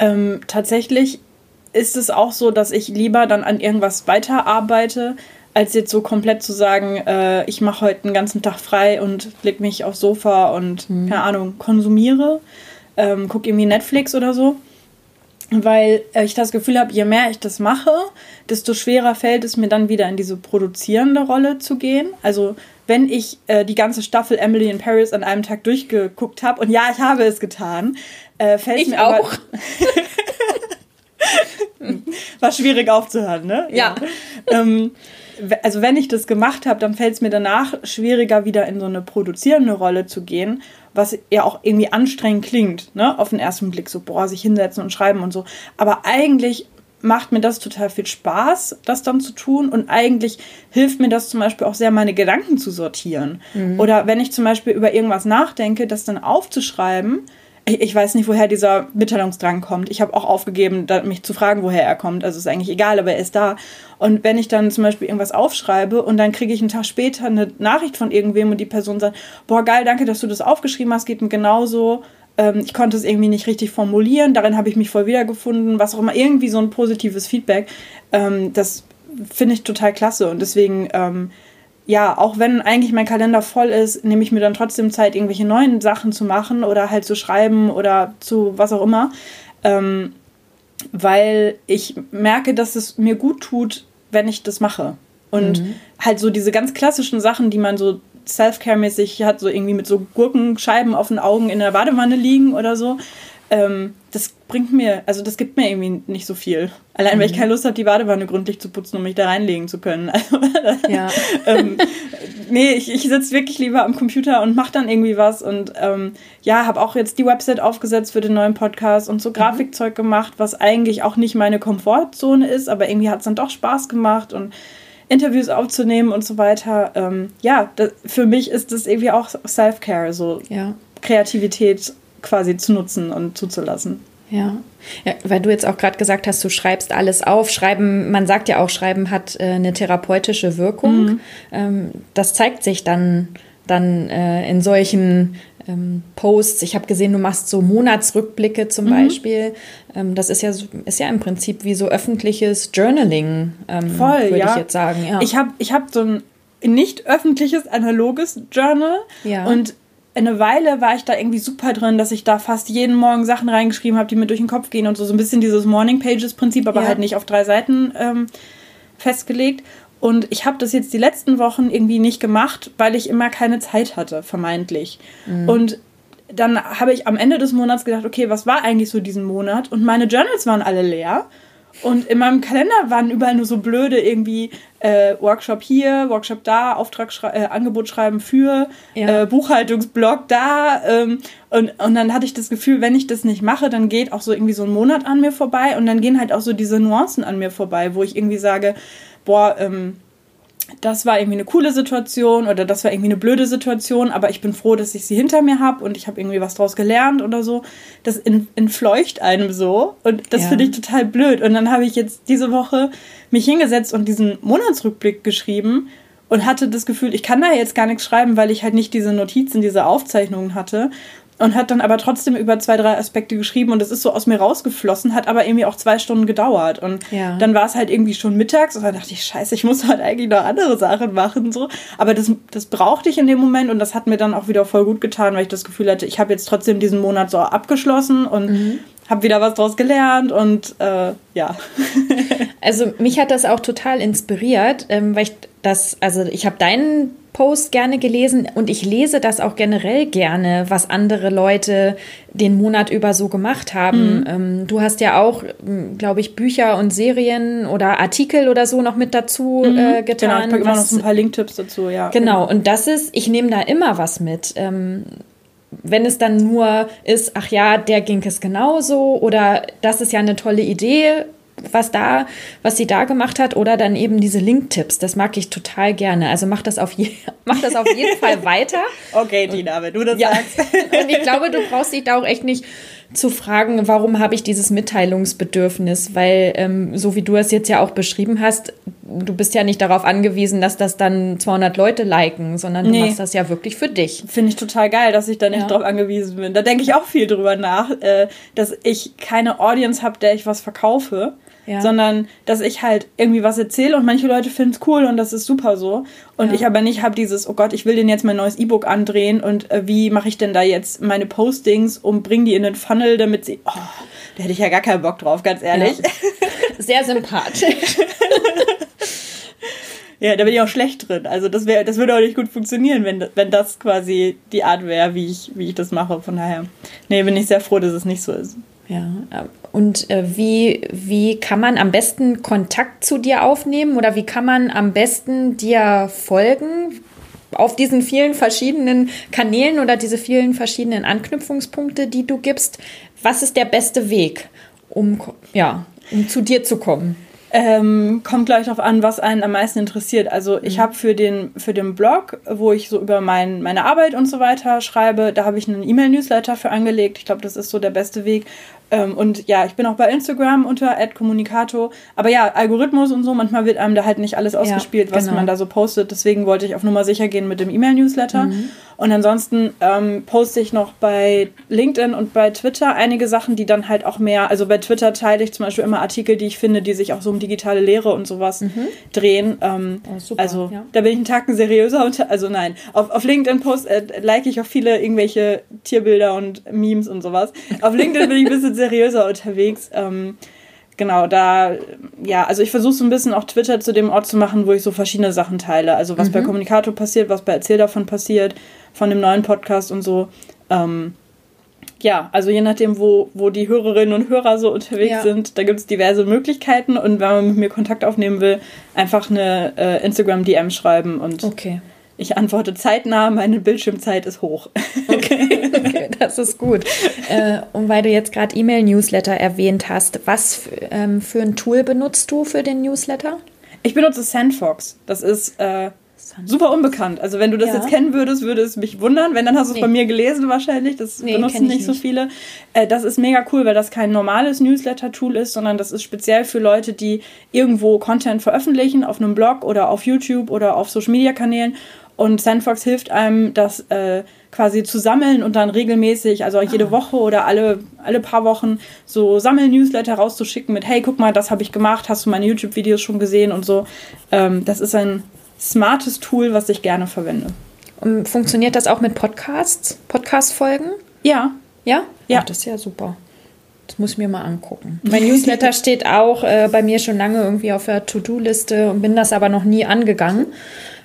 Ähm, tatsächlich ist es auch so, dass ich lieber dann an irgendwas weiterarbeite, als jetzt so komplett zu sagen, äh, ich mache heute den ganzen Tag frei und leg mich aufs Sofa und, mhm. keine Ahnung, konsumiere, ähm, gucke irgendwie Netflix oder so. Weil äh, ich das Gefühl habe, je mehr ich das mache, desto schwerer fällt es mir dann wieder in diese produzierende Rolle zu gehen. Also wenn ich äh, die ganze Staffel Emily in Paris an einem Tag durchgeguckt habe, und ja, ich habe es getan, äh, fällt ich mir auch. [laughs] War schwierig aufzuhören, ne? Ja. ja. ähm, also wenn ich das gemacht habe, dann fällt es mir danach schwieriger, wieder in so eine produzierende Rolle zu gehen, was ja auch irgendwie anstrengend klingt, ne? Auf den ersten Blick so, boah, sich hinsetzen und schreiben und so. Aber eigentlich macht mir das total viel Spaß, das dann zu tun. Und eigentlich hilft mir das zum Beispiel auch sehr, meine Gedanken zu sortieren. Mhm. Oder wenn ich zum Beispiel über irgendwas nachdenke, das dann aufzuschreiben, ich weiß nicht, woher dieser Mitteilungsdrang kommt. Ich habe auch aufgegeben, mich zu fragen, woher er kommt. Also ist eigentlich egal, aber er ist da. Und wenn ich dann zum Beispiel irgendwas aufschreibe und dann kriege ich einen Tag später eine Nachricht von irgendwem und die Person sagt, boah, geil, danke, dass du das aufgeschrieben hast, geht mir genauso. Ähm, ich konnte es irgendwie nicht richtig formulieren, darin habe ich mich voll wiedergefunden, was auch immer, irgendwie so ein positives Feedback. Ähm, das finde ich total klasse und deswegen ähm, ja, auch wenn eigentlich mein Kalender voll ist, nehme ich mir dann trotzdem Zeit, irgendwelche neuen Sachen zu machen oder halt zu schreiben oder zu was auch immer. Ähm, weil ich merke, dass es mir gut tut, wenn ich das mache. Und mhm. halt so diese ganz klassischen Sachen, die man so Self-Care-mäßig hat, so irgendwie mit so Gurkenscheiben auf den Augen in der Badewanne liegen oder so, ähm, das bringt mir, also das gibt mir irgendwie nicht so viel. Allein, mhm. weil ich mhm. keine Lust habe, die Badewanne gründlich zu putzen, um mich da reinlegen zu können. [laughs] Also, ja. [laughs] ähm, nee, ich, ich sitze wirklich lieber am Computer und mache dann irgendwie was und ähm, ja, habe auch jetzt die Website aufgesetzt für den neuen Podcast und so mhm. Grafikzeug gemacht, was eigentlich auch nicht meine Komfortzone ist, aber irgendwie hat es dann doch Spaß gemacht und Interviews aufzunehmen und so weiter. Ähm, ja, das, für mich ist das irgendwie auch Self-Care, so ja. Kreativität quasi zu nutzen und zuzulassen. Ja. ja, weil du jetzt auch gerade gesagt hast, du schreibst alles auf. Schreiben, man sagt ja auch, Schreiben hat äh, eine therapeutische Wirkung. Mhm. Ähm, das zeigt sich dann, dann äh, in solchen ähm, Posts. Ich habe gesehen, du machst so Monatsrückblicke zum mhm. Beispiel. Ähm, das ist ja, ist ja im Prinzip wie so öffentliches Journaling, ähm, würde ja. ich jetzt sagen. Ja. Ich habe ich hab so ein nicht öffentliches, analoges Journal. Ja. Und eine Weile war ich da irgendwie super drin, dass ich da fast jeden Morgen Sachen reingeschrieben habe, die mir durch den Kopf gehen und so. So ein bisschen dieses Morning Pages Prinzip, aber ja. halt nicht auf drei Seiten ähm, festgelegt. Und ich habe das jetzt die letzten Wochen irgendwie nicht gemacht, weil ich immer keine Zeit hatte, vermeintlich. Mhm. Und dann habe ich am Ende des Monats gedacht, okay, was war eigentlich so diesen Monat? Und meine Journals waren alle leer. Und in meinem Kalender waren überall nur so blöde irgendwie äh, Workshop hier, Workshop da, Auftrag äh, Angebot schreiben für, ja. äh, Buchhaltungsblog da. Ähm, und, und dann hatte ich das Gefühl, wenn ich das nicht mache, dann geht auch so irgendwie so ein Monat an mir vorbei und dann gehen halt auch so diese Nuancen an mir vorbei, wo ich irgendwie sage, boah, ähm, das war irgendwie eine coole Situation oder das war irgendwie eine blöde Situation, aber ich bin froh, dass ich sie hinter mir habe und ich habe irgendwie was draus gelernt oder so. Das entfleucht einem so und das ja. finde ich total blöd. Und dann habe ich jetzt diese Woche mich hingesetzt und diesen Monatsrückblick geschrieben und hatte das Gefühl, ich kann da jetzt gar nichts schreiben, weil ich halt nicht diese Notizen, diese Aufzeichnungen hatte und hat dann aber trotzdem über zwei, drei Aspekte geschrieben und es ist so aus mir rausgeflossen, hat aber irgendwie auch zwei Stunden gedauert. Und ja. dann war es halt irgendwie schon mittags und dann dachte ich, scheiße, ich muss halt eigentlich noch andere Sachen machen. So. Aber das, das brauchte ich in dem Moment und das hat mir dann auch wieder voll gut getan, weil ich das Gefühl hatte, ich habe jetzt trotzdem diesen Monat so abgeschlossen und mhm. habe wieder was draus gelernt und äh, ja. [laughs] also mich hat das auch total inspiriert, ähm, weil ich das, also ich habe deinen Post gerne gelesen und ich lese das auch generell gerne, was andere Leute den Monat über so gemacht haben. Mhm. Ähm, du hast ja auch, glaube ich, Bücher und Serien oder Artikel oder so noch mit dazu mhm. äh, getan. Genau, ich packe immer noch so ein paar Linktipps dazu, ja. Genau, und das ist, ich nehme da immer was mit. Ähm, wenn es dann nur ist, ach ja, der ging es genauso oder das ist ja eine tolle Idee, was da, was sie da gemacht hat, oder dann eben diese Link-Tipps. Das mag ich total gerne. Also mach das auf, je, [laughs] mach das auf jeden Fall [laughs] weiter. Okay, Tina, wenn du das ja. sagst. [laughs] Und ich glaube, du brauchst dich da auch echt nicht zu fragen, warum habe ich dieses Mitteilungsbedürfnis? Weil, ähm, so wie du es jetzt ja auch beschrieben hast, du bist ja nicht darauf angewiesen, dass das dann 200 Leute liken, sondern du nee. machst das ja wirklich für dich. Finde ich total geil, dass ich da nicht ja. drauf angewiesen bin. Da denke ich auch viel drüber nach, äh, dass ich keine Audience habe, der ich was verkaufe ja. sondern dass ich halt irgendwie was erzähle und manche Leute finden es cool und das ist super so. Und ja. ich aber nicht habe dieses, oh Gott, ich will den jetzt mein neues E-Book andrehen und äh, wie mache ich denn da jetzt meine Postings und bringe die in den Funnel, damit sie. Oh, da hätte ich ja gar keinen Bock drauf, ganz ehrlich. Ja. [laughs] Sehr sympathisch. [laughs] Ja, da bin ich auch schlecht drin. Also das wäre, das würde auch nicht gut funktionieren, wenn, wenn das quasi die Art wäre, wie ich, wie ich das mache. Von daher, nee, bin ich sehr froh, dass es nicht so ist. Ja, und äh, wie, wie kann man am besten Kontakt zu dir aufnehmen oder wie kann man am besten dir folgen? Auf diesen vielen verschiedenen Kanälen oder diese vielen verschiedenen Anknüpfungspunkte, die du gibst, was ist der beste Weg, um, ja, um zu dir zu kommen? Ähm, kommt gleich darauf an, was einen am meisten interessiert. Also ich mhm. habe für den, für den Blog, wo ich so über mein, meine Arbeit und so weiter schreibe, da habe ich einen E-Mail-Newsletter für angelegt. Ich glaube, das ist so der beste Weg. Ähm, und ja, ich bin auch bei Instagram unter @kommunikato. Aber ja, Algorithmus und so, manchmal wird einem da halt nicht alles ausgespielt, ja, was genau. man da so postet. Deswegen wollte ich auf Nummer sicher gehen mit dem E-Mail-Newsletter. Mhm. Und ansonsten ähm, poste ich noch bei LinkedIn und bei Twitter einige Sachen, die dann halt auch mehr, also bei Twitter teile ich zum Beispiel immer Artikel, die ich finde, die sich auch so um digitale Lehre und sowas mhm. drehen. Ähm, oh, super, also ja. da bin ich einen Tacken seriöser. Und, also nein, auf, auf LinkedIn post, äh, like ich auch viele irgendwelche Tierbilder und Memes und sowas. Auf LinkedIn bin ich ein bisschen seriöser unterwegs. Ähm, genau, da, ja, also ich versuche so ein bisschen auch Twitter zu dem Ort zu machen, wo ich so verschiedene Sachen teile. Also was mhm. bei Kommunikator passiert, was bei Erzähl davon passiert, von dem neuen Podcast und so. Ähm, ja, also je nachdem, wo, wo die Hörerinnen und Hörer so unterwegs ja. sind, da gibt es diverse Möglichkeiten und wenn man mit mir Kontakt aufnehmen will, einfach eine äh, Instagram-DM schreiben und okay. Ich antworte zeitnah, meine Bildschirmzeit ist hoch. [laughs] Okay, okay das ist gut. Äh, und weil du jetzt gerade E-Mail-Newsletter erwähnt hast, was ähm, für ein Tool benutzt du für den Newsletter? Ich benutze Sandfox. Das ist äh, super unbekannt. Also wenn du das ja. jetzt kennen würdest, würde es mich wundern. Wenn, dann hast du es nee. bei mir gelesen wahrscheinlich. Das nee, benutzen nicht, nicht, so viele. Äh, das ist mega cool, weil das kein normales Newsletter-Tool ist, sondern das ist speziell für Leute, die irgendwo Content veröffentlichen, auf einem Blog oder auf YouTube oder auf Social-Media-Kanälen. Und Sandfox hilft einem, das äh, quasi zu sammeln und dann regelmäßig, also jede ah. Woche oder alle, alle paar Wochen, so Sammel-Newsletter rauszuschicken mit, hey, guck mal, das habe ich gemacht, hast du meine YouTube-Videos schon gesehen und so. Ähm, das ist ein smartes Tool, was ich gerne verwende. Und funktioniert das auch mit Podcasts, Podcast-Folgen? Ja. Ja? Ja. Ach, das ist ja super. Das muss ich mir mal angucken. [laughs] Mein Newsletter steht auch äh, bei mir schon lange irgendwie auf der To-Do-Liste und bin das aber noch nie angegangen.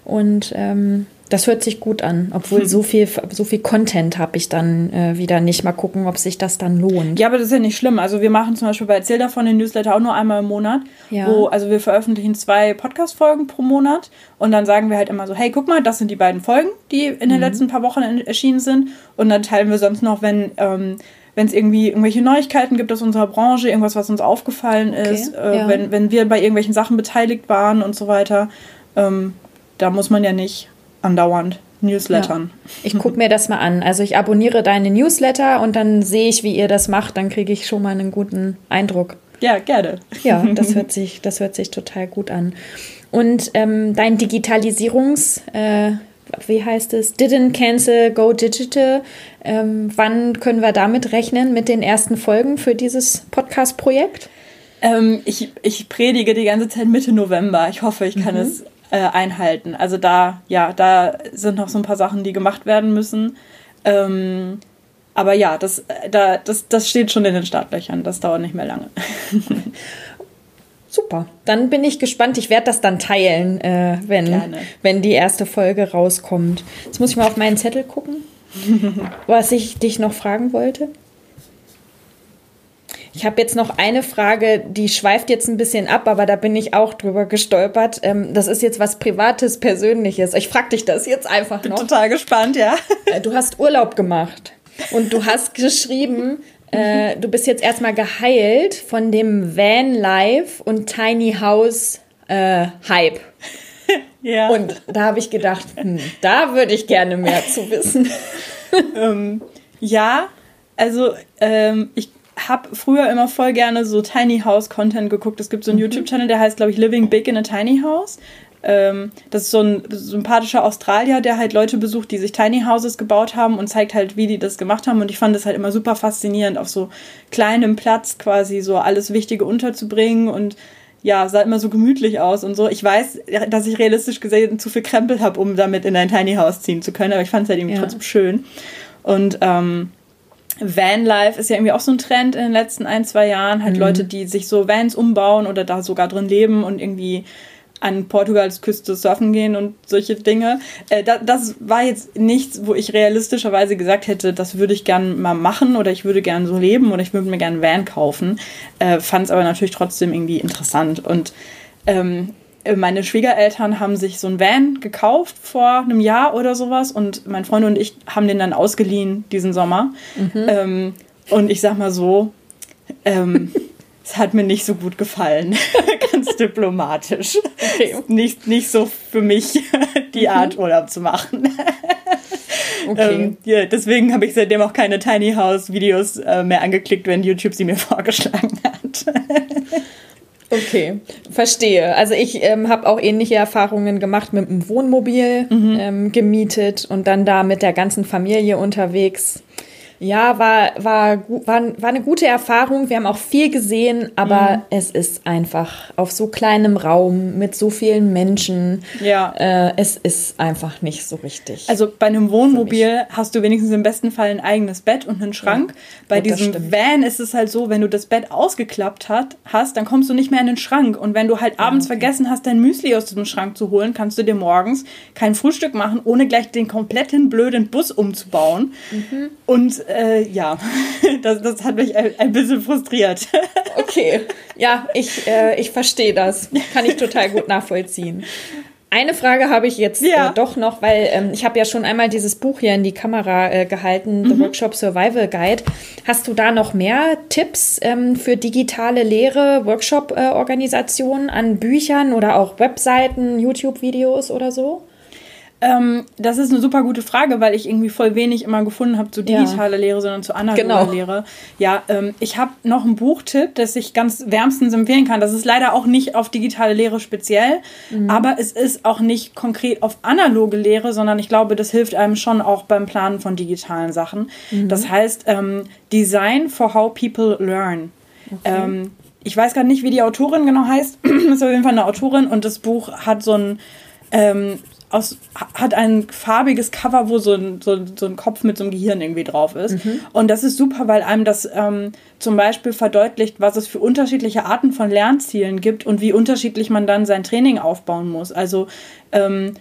Und ähm, das hört sich gut an, obwohl hm. so viel, so viel Content habe ich dann äh, wieder nicht. Mal gucken, ob sich das dann lohnt. Ja, aber das ist ja nicht schlimm. Also wir machen zum Beispiel bei Erzähl davon den Newsletter auch nur einmal im Monat. Ja. Wo, also wir veröffentlichen zwei Podcast-Folgen pro Monat und dann sagen wir halt immer so, hey, guck mal, das sind die beiden Folgen, die in den mhm. letzten paar Wochen erschienen sind. Und dann teilen wir sonst noch, wenn ähm, wenn es irgendwie irgendwelche Neuigkeiten gibt aus unserer Branche, irgendwas, was uns aufgefallen ist, okay, äh, ja. wenn, wenn wir bei irgendwelchen Sachen beteiligt waren und so weiter. Ähm, da muss man ja nicht andauernd Newslettern. Ja. Ich gucke mir das mal an. Also ich abonniere deine Newsletter und dann sehe ich, wie ihr das macht. Dann kriege ich schon mal einen guten Eindruck. Ja, gerne. Ja, das hört sich, das hört sich total gut an. Und ähm, dein Digitalisierungs, äh, wie heißt es, Didn't Cancel, Go Digital. Ähm, wann können wir damit rechnen mit den ersten Folgen für dieses Podcast-Projekt? Ähm, ich, ich predige die ganze Zeit Mitte November. Ich hoffe, ich kann mhm. es äh, einhalten. Also da, ja, da sind noch so ein paar Sachen, die gemacht werden müssen. Ähm, aber ja, das, da, das, das steht schon in den Startlöchern. Das dauert nicht mehr lange. [laughs] Super. Dann bin ich gespannt. Ich werde das dann teilen, äh, wenn, wenn die erste Folge rauskommt. Jetzt muss ich mal auf meinen Zettel gucken, [laughs] was ich dich noch fragen wollte. Ich habe jetzt noch eine Frage, die schweift jetzt ein bisschen ab, aber da bin ich auch drüber gestolpert. Ähm, das ist jetzt was Privates, Persönliches. Ich frage dich das jetzt einfach bin noch. Bin total gespannt, ja. Äh, du hast Urlaub gemacht und du hast geschrieben, äh, du bist jetzt erstmal geheilt von dem Van Life und Tiny House äh, Hype. [laughs] Ja. Und da habe ich gedacht, hm, da würde ich gerne mehr zu wissen. [laughs] ähm, ja, also ähm, ich habe früher immer voll gerne so Tiny House Content geguckt. Es gibt so einen mhm. YouTube-Channel, der heißt, glaube ich, Living Big in a Tiny House. Ähm, das ist so ein sympathischer Australier, der halt Leute besucht, die sich Tiny Houses gebaut haben und zeigt halt, wie die das gemacht haben. Und ich fand das halt immer super faszinierend, auf so kleinem Platz quasi so alles Wichtige unterzubringen und ja, sah immer so gemütlich aus und so. Ich weiß, dass ich realistisch gesehen zu viel Krempel habe, um damit in ein Tiny House ziehen zu können, aber ich fand es halt irgendwie ja. trotzdem schön. Und ähm, Vanlife ist ja irgendwie auch so ein Trend in den letzten ein, zwei Jahren. Halt mhm. Leute, die sich so Vans umbauen oder da sogar drin leben und irgendwie an Portugals Küste surfen gehen und solche Dinge. Äh, da, das war jetzt nichts, wo ich realistischerweise gesagt hätte, das würde ich gern mal machen oder ich würde gern so leben oder ich würde mir gern einen Van kaufen. Äh, Fand es aber natürlich trotzdem irgendwie interessant. Und ähm, meine Schwiegereltern haben sich so ein Van gekauft vor einem Jahr oder sowas und mein Freund und ich haben den dann ausgeliehen diesen Sommer. Mhm. Ähm, und ich sag mal so, ähm, [laughs] es hat mir nicht so gut gefallen. [laughs] Ganz diplomatisch. Okay. Nicht, nicht so für mich, [laughs] die mhm. Art Urlaub zu machen. Okay. Ähm, ja, deswegen habe ich seitdem auch keine Tiny House Videos äh, mehr angeklickt, wenn YouTube sie mir vorgeschlagen hat. Okay, verstehe. Also ich ähm, habe auch ähnliche Erfahrungen gemacht mit einem Wohnmobil mhm. ähm, gemietet und dann da mit der ganzen Familie unterwegs. Ja, war, war, war, war eine gute Erfahrung. Wir haben auch viel gesehen, aber mhm. es ist einfach auf so kleinem Raum mit so vielen Menschen. Ja. Äh, es ist einfach nicht so richtig. Also bei einem Wohnmobil hast du wenigstens im besten Fall ein eigenes Bett und einen Schrank. Ja. Bei diesem Van ist es halt so, wenn du das Bett ausgeklappt hat, hast, dann kommst du nicht mehr in den Schrank. Und wenn du halt abends okay. vergessen hast, dein Müsli aus diesem Schrank zu holen, kannst du dir morgens kein Frühstück machen, ohne gleich den kompletten blöden Bus umzubauen. Mhm. Und äh, ja, [laughs] das, das hat mich ein, ein bisschen frustriert. [laughs] Okay, ja, ich, äh, ich verstehe das. Kann ich total gut nachvollziehen. Eine Frage habe ich jetzt ja. äh, doch noch, weil ähm, ich habe ja schon einmal dieses Buch hier in die Kamera äh, gehalten, mhm. The Workshop Survival Guide. Hast du da noch mehr Tipps ähm, für digitale Lehre, Workshop-Organisationen an Büchern oder auch Webseiten, YouTube-Videos oder so? Ähm, das ist eine super gute Frage, weil ich irgendwie voll wenig immer gefunden habe zu digitaler ja. Lehre, sondern zu analoger genau. Lehre. Ja, ähm, ich habe noch einen Buchtipp, das ich ganz wärmstens empfehlen kann. Das ist leider auch nicht auf digitale Lehre speziell, mhm. aber es ist auch nicht konkret auf analoge Lehre, sondern ich glaube, das hilft einem schon auch beim Planen von digitalen Sachen. Mhm. Das heißt ähm, Design for How People Learn. Okay. Ähm, ich weiß gerade nicht, wie die Autorin genau heißt. [clears throat] ist auf jeden Fall eine Autorin und das Buch hat so ein ähm, aus, hat ein farbiges Cover, wo so ein, so, so ein Kopf mit so einem Gehirn irgendwie drauf ist. Mhm. Und das ist super, weil einem das ähm, zum Beispiel verdeutlicht, was es für unterschiedliche Arten von Lernzielen gibt und wie unterschiedlich man dann sein Training aufbauen muss. Also ähm,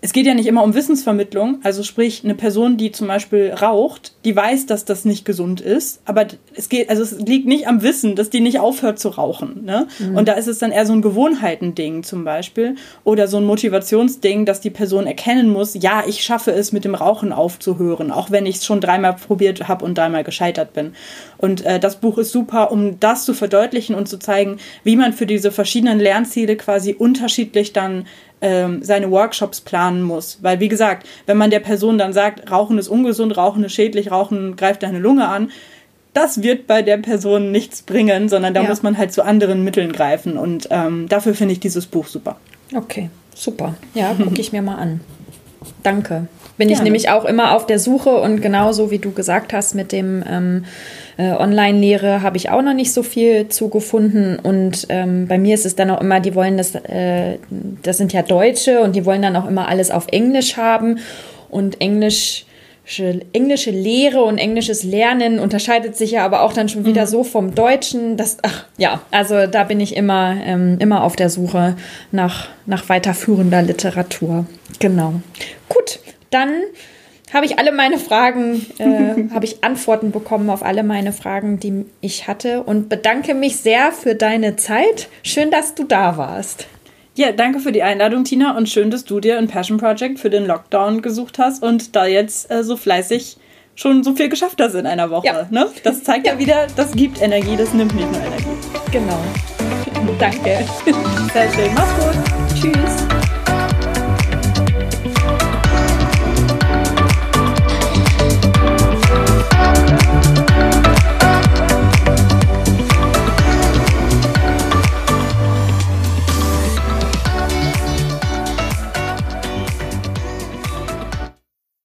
es geht ja nicht immer um Wissensvermittlung. Also sprich, eine Person, die zum Beispiel raucht, die weiß, dass das nicht gesund ist, aber es geht, also es liegt nicht am Wissen, dass die nicht aufhört zu rauchen. Ne? Mhm. Und da ist es dann eher so ein Gewohnheitending zum Beispiel oder so ein Motivationsding, dass die Person erkennen muss, ja, ich schaffe es, mit dem Rauchen aufzuhören, auch wenn ich es schon dreimal probiert habe und dreimal gescheitert bin. Und äh, das Buch ist super, um das zu verdeutlichen und zu zeigen, wie man für diese verschiedenen Lernziele quasi unterschiedlich dann ähm, seine Workshops planen muss. Weil, wie gesagt, wenn man der Person dann sagt, Rauchen ist ungesund, Rauchen ist schädlich, Rauchen greift deine Lunge an, das wird bei der Person nichts bringen, sondern da ja. muss man halt zu anderen Mitteln greifen. Und ähm, dafür finde ich dieses Buch super. Okay, super. Ja, gucke ich mir mal an. Danke. Bin Gerne. ich nämlich auch immer auf der Suche und genauso wie du gesagt hast mit dem ähm, äh, Online-Lehre habe ich auch noch nicht so viel zugefunden. Und ähm, bei mir ist es dann auch immer, die wollen das, äh, das sind ja Deutsche und die wollen dann auch immer alles auf Englisch haben. Und Englisch englische Lehre und englisches Lernen unterscheidet sich ja aber auch dann schon wieder mhm. so vom Deutschen. Das, ach, ja, also da bin ich immer, ähm, immer auf der Suche nach, nach weiterführender Literatur. Genau. Gut, dann habe ich alle meine Fragen, äh, [laughs] habe ich Antworten bekommen auf alle meine Fragen, die ich hatte und bedanke mich sehr für deine Zeit. Schön, dass du da warst. Ja, danke für die Einladung, Tina, und schön, dass du dir ein Passion Project für den Lockdown gesucht hast und da jetzt äh, so fleißig schon so viel geschafft hast in einer Woche. Ja. Ne? Das zeigt ja. ja wieder, das gibt Energie, das nimmt nicht nur Energie. Genau. [laughs] Danke. Sehr schön. Mach's gut. Tschüss.